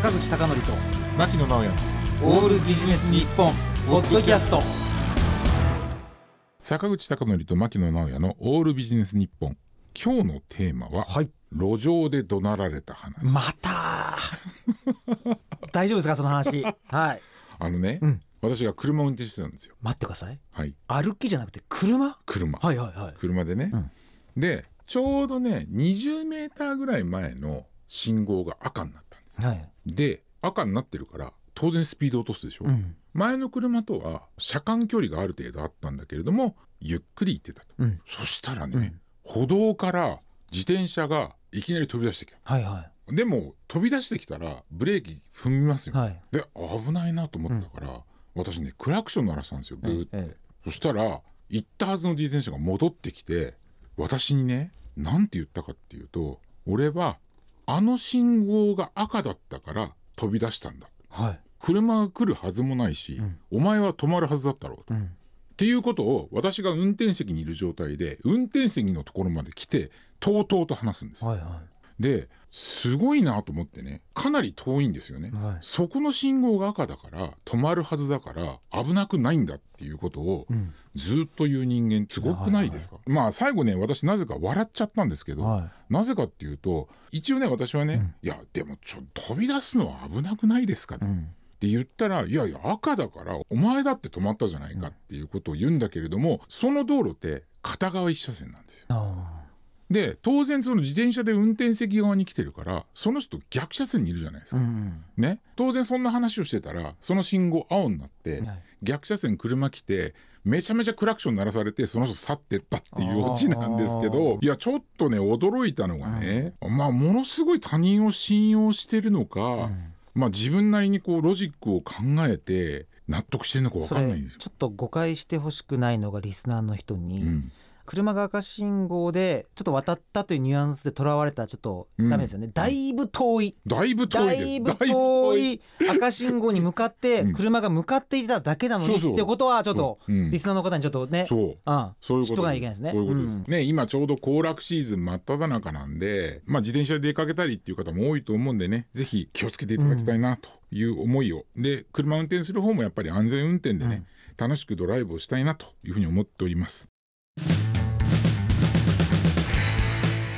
口貴教と牧野直哉オールビジネス日本ポッドキャスト。坂口孝則と牧野直哉のオールビジネス日本。今日のテーマは、はい。路上で怒鳴られた話。また。大丈夫ですかその話。はい。あのね、うん。私が車を運転してたんですよ。待ってください。はい。歩きじゃなくて車？車、はいはいはい。車でね、うん。でちょうどね20メーターぐらい前の信号が赤になっはい。で赤になってるから当然スピード落とすでしょ、うん。前の車とは車間距離がある程度あったんだけれどもゆっくり行ってたと。うん。そしたらね、歩道から自転車がいきなり飛び出してきた。はいはでも飛び出してきたらブレーキ踏みますよ、いはい。で危ないなと思ったから、私ねクラクション鳴らしたんですよブーって、えそしたら行ったはずの自転車が戻ってきて私にね何て言ったかっていうと俺はあの信号が赤だったから飛び出したんだ。はい。車が来るはずもないし、うん。お前は止まるはずだったろうと。うん。っていうことを私が運転席にいる状態で運転席のところまで来てとうとうと話すんですよ。はいはですごいなと思ってねかなり遠いんですよね。いはい。そこの信号が赤だから止まるはずだから危なくないんだっていうことをうん。ずっと言う人間すごくないですか、まあ最後ね私なぜか笑っちゃったんですけど、はなぜかっていうと一応ね私はね、いやでもちょ飛び出すのは危なくないですか？っいうん。て言ったらいやいや赤だからお前だって止まったじゃないかっていうことを言うんだけれどもその道路って片側一車線なんですよ。あで当然その自転車で運転席側に来てるからその人逆車線にいるじゃないですか。ーうん。ね。当然そんな話をしてたらその信号青になって、はい。逆車線車来てめちゃめちゃクラクション鳴らされてその人去ってったっていうオチなんですけあどいやちょっとね驚いたのがね、まあものすごい他人を信用してるのか、うん。まあ自分なりにこうロジックを考えて納得してるのか分それかんないんですよ。ちょっと誤解してほしくないのがリスナーの人に、うん車が赤信号でちょっと渡ったというニュアンスでとらわれたらちょっとダメですよね、だいぶ遠い。だいぶ遠いだいぶ遠い。赤信号に向かってうん。車が向かっていただけなのにってことはちょっとリスナーの方にちょっとねそう。うん。そういうこと知っとかなきゃいけないですね。そういうことです、うん。ね今ちょうど行楽シーズン真っ只中なんで、まあ、自転車で出かけたりっていう方も多いと思うんでねぜひ気をつけていただきたいなという思いを、で車運転する方もやっぱり安全運転でね、楽しくドライブをしたいなというふうに思っております